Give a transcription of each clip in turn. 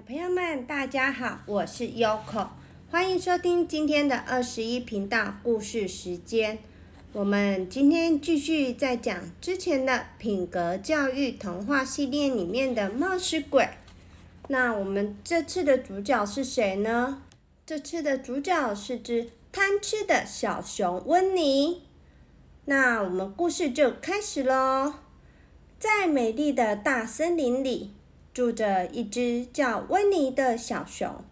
小朋友们，大家好，我是 Yoko，欢迎收听今天的二十一频道故事时间。我们今天继续在讲之前的品格教育童话系列里面的冒失鬼。那我们这次的主角是谁呢？这次的主角是只贪吃的小熊温妮。那我们故事就开始喽。在美丽的大森林里。住着一只叫温妮的小熊，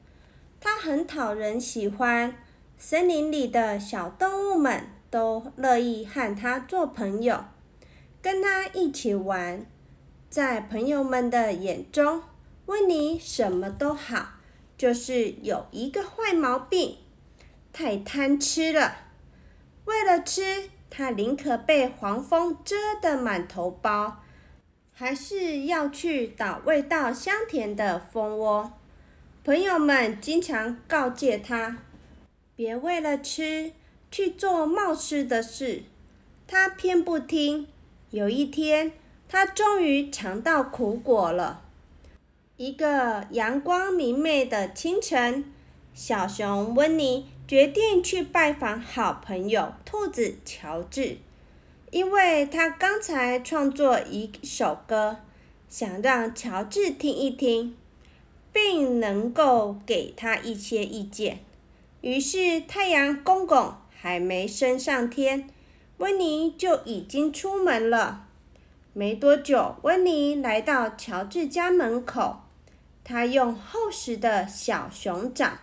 它很讨人喜欢，森林里的小动物们都乐意和它做朋友，跟它一起玩。在朋友们的眼中，温妮什么都好，就是有一个坏毛病，太贪吃了。为了吃，它宁可被黄蜂蛰得满头包。还是要去捣味道香甜的蜂窝。朋友们经常告诫他，别为了吃去做冒失的事。他偏不听。有一天，他终于尝到苦果了。一个阳光明媚的清晨，小熊温妮决定去拜访好朋友兔子乔治。因为他刚才创作一首歌，想让乔治听一听，并能够给他一些意见。于是太阳公公还没升上天，温妮就已经出门了。没多久，温妮来到乔治家门口，他用厚实的小熊掌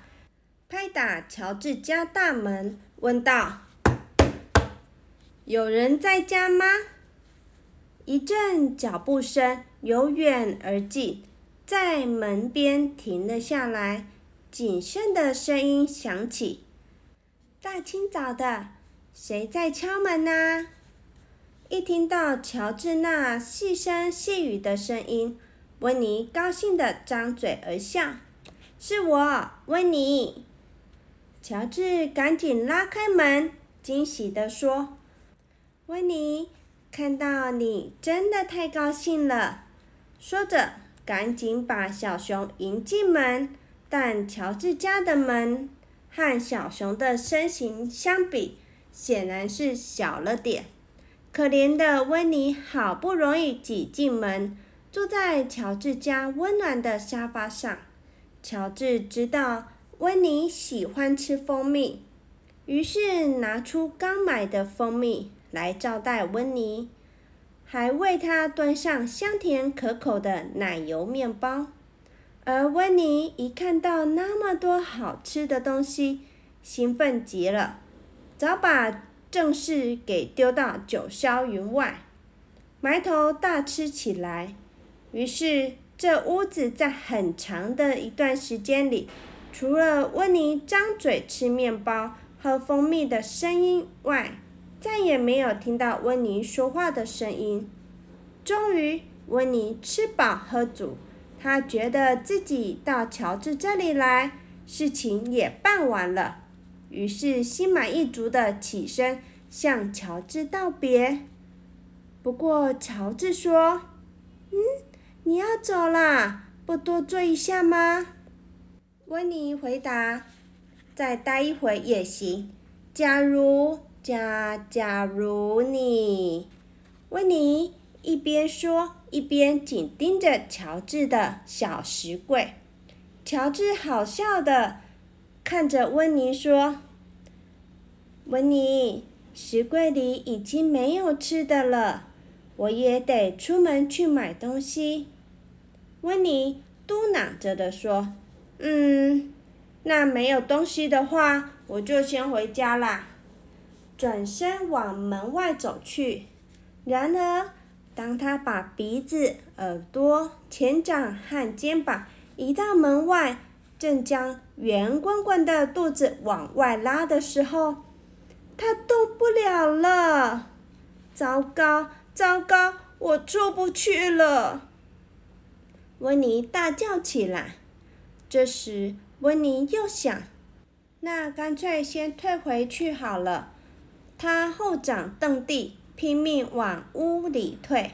拍打乔治家大门，问道。有人在家吗？一阵脚步声由远而近，在门边停了下来。谨慎的声音响起：“大清早的，谁在敲门呢？”一听到乔治那细声细语的声音，温妮高兴的张嘴而笑：“是我，温妮。”乔治赶紧拉开门，惊喜的说。温妮，看到你真的太高兴了。说着，赶紧把小熊迎进门。但乔治家的门和小熊的身形相比，显然是小了点。可怜的温妮好不容易挤进门，坐在乔治家温暖的沙发上。乔治知道温妮喜欢吃蜂蜜，于是拿出刚买的蜂蜜。来招待温妮，还为她端上香甜可口的奶油面包。而温妮一看到那么多好吃的东西，兴奋极了，早把正事给丢到九霄云外，埋头大吃起来。于是，这屋子在很长的一段时间里，除了温妮张嘴吃面包、喝蜂蜜的声音外，再也没有听到温妮说话的声音。终于，温妮吃饱喝足，她觉得自己到乔治这里来，事情也办完了，于是心满意足的起身向乔治道别。不过，乔治说：“嗯，你要走啦，不多坐一下吗？”温妮回答：“再待一会也行。假如……”假假如你，温妮一边说一边紧盯着乔治的小石柜。乔治好笑的看着温妮说：“温妮，石柜里已经没有吃的了，我也得出门去买东西。”温妮嘟囔着的说：“嗯，那没有东西的话，我就先回家啦。”转身往门外走去，然而，当他把鼻子、耳朵、前掌和肩膀移到门外，正将圆滚滚的肚子往外拉的时候，他动不了了。糟糕，糟糕，我出不去了！温妮大叫起来。这时，温妮又想：那干脆先退回去好了。他后掌蹬地，拼命往屋里退。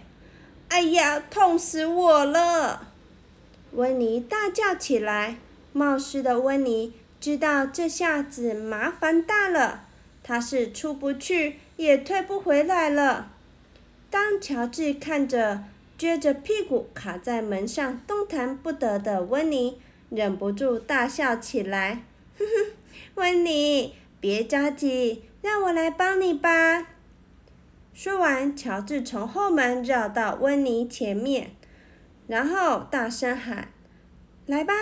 哎呀，痛死我了！温妮大叫起来。冒失的温妮知道这下子麻烦大了，他是出不去也退不回来了。当乔治看着撅着屁股卡在门上动弹不得的温妮，忍不住大笑起来。哼哼，温妮，别着急，让我来帮你吧。说完，乔治从后门绕到温妮前面，然后大声喊：“来吧，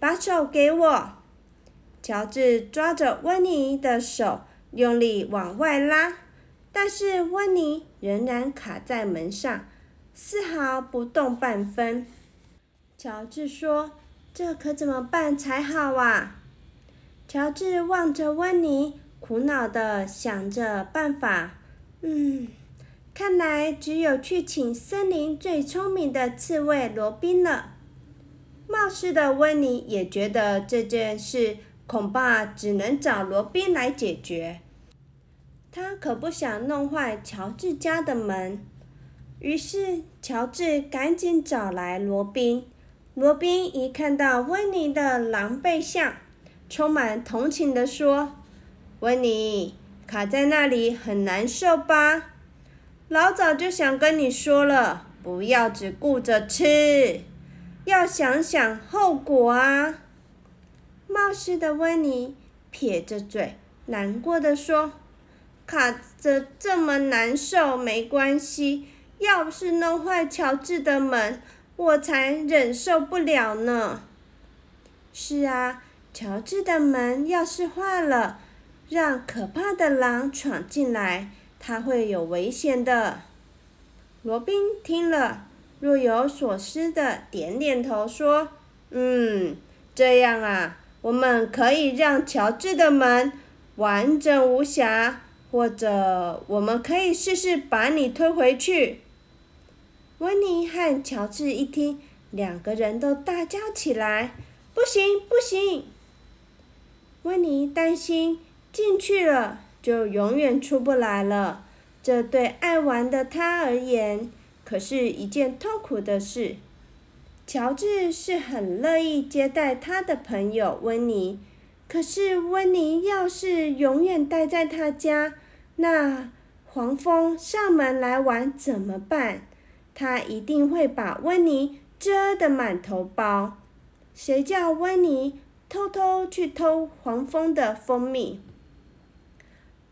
把手给我！”乔治抓着温妮的手，用力往外拉。但是温妮仍然卡在门上，丝毫不动半分。乔治说：“这可怎么办才好啊？”乔治望着温妮，苦恼地想着办法。嗯，看来只有去请森林最聪明的刺猬罗宾了。冒失的温妮也觉得这件事恐怕只能找罗宾来解决。他可不想弄坏乔治家的门，于是乔治赶紧找来罗宾。罗宾一看到温妮的狼狈相，充满同情地说：“温妮卡在那里很难受吧？老早就想跟你说了，不要只顾着吃，要想想后果啊！”冒失的温妮撇着嘴，难过的说。卡着这么难受，没关系。要是弄坏乔治的门，我才忍受不了呢。是啊，乔治的门要是坏了，让可怕的狼闯进来，他会有危险的。罗宾听了，若有所思的点点头，说：“嗯，这样啊，我们可以让乔治的门完整无瑕。”或者，我们可以试试把你推回去。温妮和乔治一听，两个人都大叫起来：“不行，不行！”温妮担心进去了就永远出不来了，这对爱玩的他而言可是一件痛苦的事。乔治是很乐意接待他的朋友温妮。可是温妮要是永远待在他家，那黄蜂上门来玩怎么办？他一定会把温妮蛰得满头包。谁叫温妮偷偷去偷黄蜂的蜂蜜？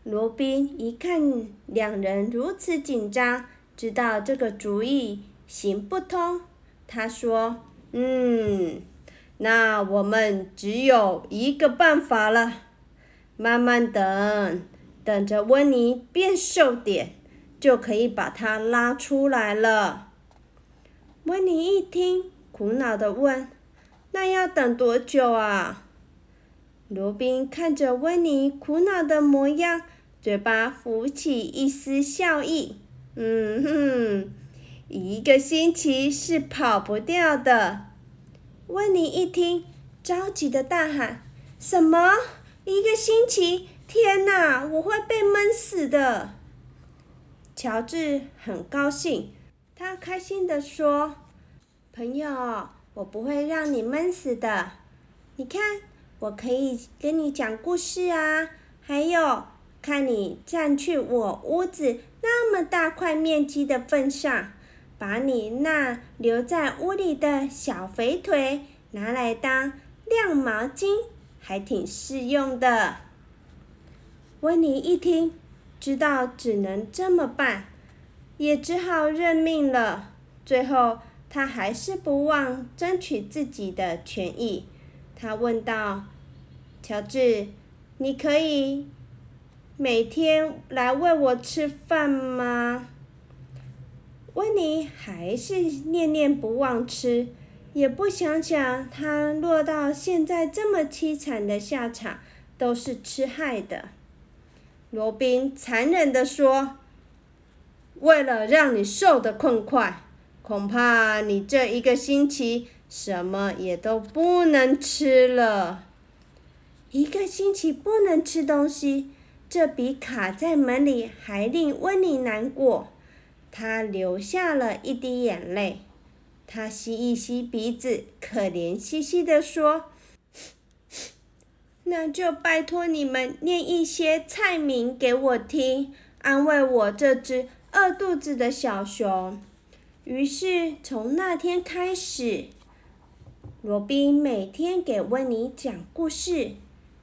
罗宾一看两人如此紧张，知道这个主意行不通。他说：“嗯。”那我们只有一个办法了，慢慢等，等着温妮变瘦点，就可以把它拉出来了。温妮一听，苦恼的问：“那要等多久啊？”罗宾看着温妮苦恼的模样，嘴巴浮起一丝笑意：“嗯哼，一个星期是跑不掉的。”温妮一听，着急的大喊：“什么？一个星期？天哪，我会被闷死的！”乔治很高兴，他开心的说：“朋友，我不会让你闷死的。你看，我可以跟你讲故事啊，还有，看你占去我屋子那么大块面积的份上。”把你那留在屋里的小肥腿拿来当晾毛巾，还挺适用的。温妮一听，知道只能这么办，也只好认命了。最后，他还是不忘争取自己的权益。他问道：“乔治，你可以每天来喂我吃饭吗？”温妮还是念念不忘吃，也不想想他落到现在这么凄惨的下场，都是吃害的。罗宾残忍地说：“为了让你瘦得更快，恐怕你这一个星期什么也都不能吃了。一个星期不能吃东西，这比卡在门里还令温妮难过。”他流下了一滴眼泪。他吸一吸鼻子，可怜兮兮地说：“那就拜托你们念一些菜名给我听，安慰我这只饿肚子的小熊。”于是从那天开始，罗宾每天给温妮讲故事，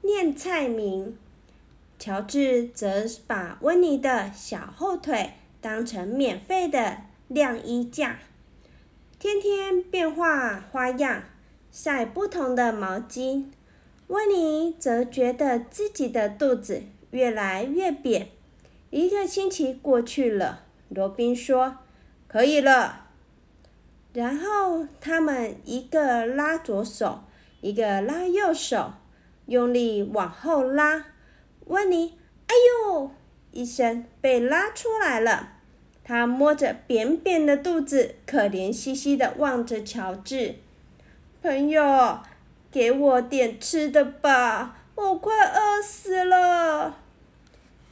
念菜名。乔治则把温妮的小后腿当成免费的晾衣架，天天变化花样，晒不同的毛巾。温妮则觉得自己的肚子越来越扁。一个星期过去了，罗宾说：“可以了。”然后他们一个拉左手，一个拉右手，用力往后拉。温妮，哎呦！一声被拉出来了。他摸着扁扁的肚子，可怜兮兮的望着乔治。朋友，给我点吃的吧，我快饿死了！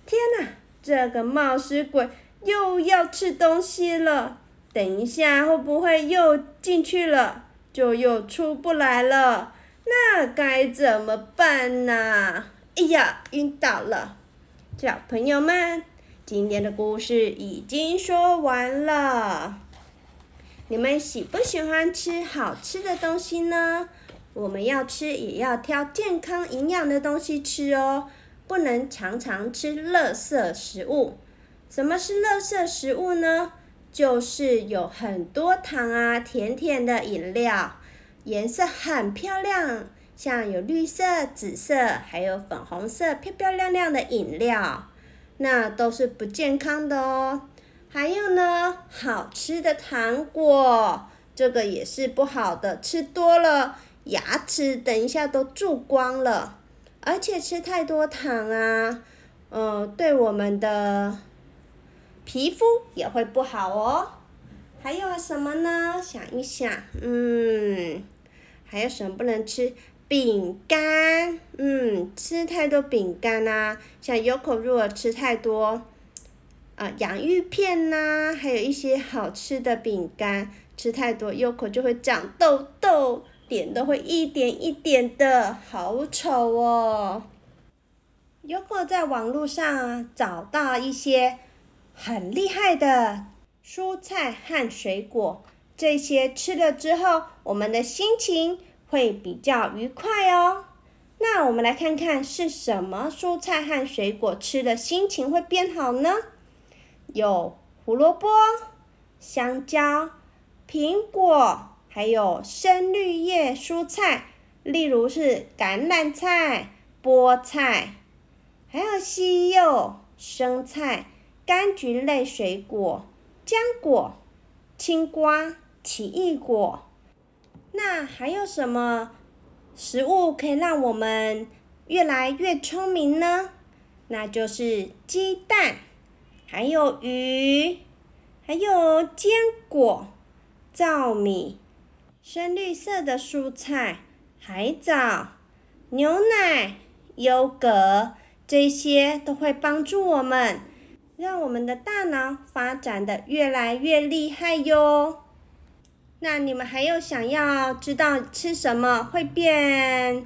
天哪，这个冒失鬼又要吃东西了！等一下会不会又进去了，就又出不来了？那该怎么办呢？哎呀，晕倒了！小朋友们，今天的故事已经说完了。你们喜不喜欢吃好吃的东西呢？我们要吃也要挑健康营养的东西吃哦，不能常常吃垃圾食物。什么是垃圾食物呢？就是有很多糖啊，甜甜的饮料，颜色很漂亮。像有绿色、紫色，还有粉红色，漂漂亮亮的饮料，那都是不健康的哦。还有呢，好吃的糖果，这个也是不好的，吃多了牙齿等一下都蛀光了。而且吃太多糖啊，嗯，对我们的皮肤也会不好哦。还有什么呢？想一想，嗯，还有什么不能吃？饼干，嗯，吃太多饼干呐，像有口如果吃太多，啊，洋芋片呐，还有一些好吃的饼干，吃太多有口就会长痘痘，脸都会一点一点的，好丑哦。有口在网络上找到一些很厉害的蔬菜和水果，这些吃了之后，我们的心情。会比较愉快哦。那我们来看看是什么蔬菜和水果吃的心情会变好呢？有胡萝卜、香蕉、苹果，还有深绿叶蔬菜，例如是橄榄菜、菠菜，还有西柚、生菜、柑橘类水果、浆果、青瓜、奇异果。那还有什么食物可以让我们越来越聪明呢？那就是鸡蛋，还有鱼，还有坚果、糙米、深绿色的蔬菜、海藻、牛奶、优格，这些都会帮助我们，让我们的大脑发展的越来越厉害哟。那你们还有想要知道吃什么会变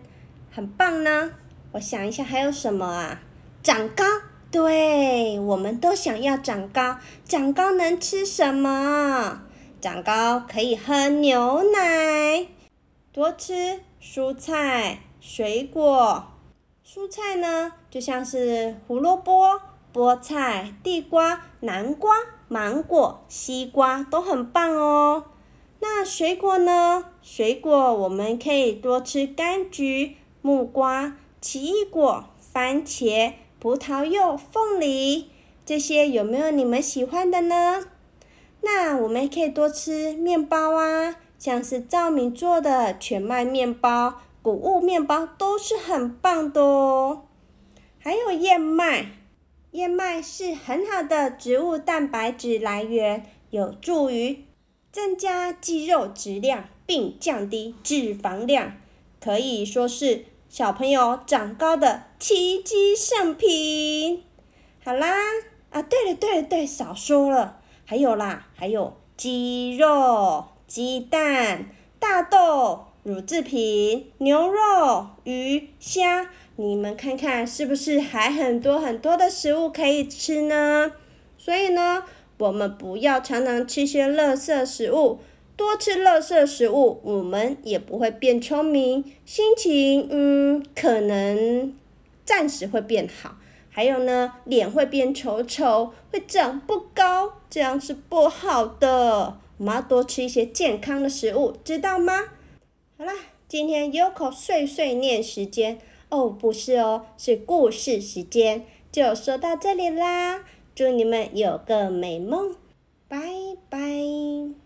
很棒呢？我想一下还有什么啊？长高，对，我们都想要长高。长高能吃什么？长高可以喝牛奶，多吃蔬菜、水果。蔬菜呢，就像是胡萝卜、菠菜、地瓜、南瓜、芒果、西瓜都很棒哦。那水果呢？水果我们可以多吃柑橘、木瓜、奇异果、番茄、葡萄柚、凤梨，这些有没有你们喜欢的呢？那我们可以多吃面包啊，像是赵敏做的全麦面包、谷物面包都是很棒的哦。还有燕麦，燕麦是很好的植物蛋白质来源，有助于。增加肌肉质量并降低脂肪量，可以说是小朋友长高的奇迹圣品。好啦，啊，对了对了对，少说了，还有啦，还有鸡肉，鸡蛋、大豆、乳制品、牛肉、鱼、虾，你们看看是不是还很多很多的食物可以吃呢？所以呢，我们不要常常吃些垃圾食物，多吃垃圾食物，我们也不会变聪明，心情嗯可能暂时会变好。还有呢，脸会变丑丑，会长不高，这样是不好的。我们要多吃一些健康的食物，知道吗？好啦，今天 Yoko 碎碎念时间哦，不是哦，是故事时间，就说到这里啦。祝你们有个美梦。拜拜。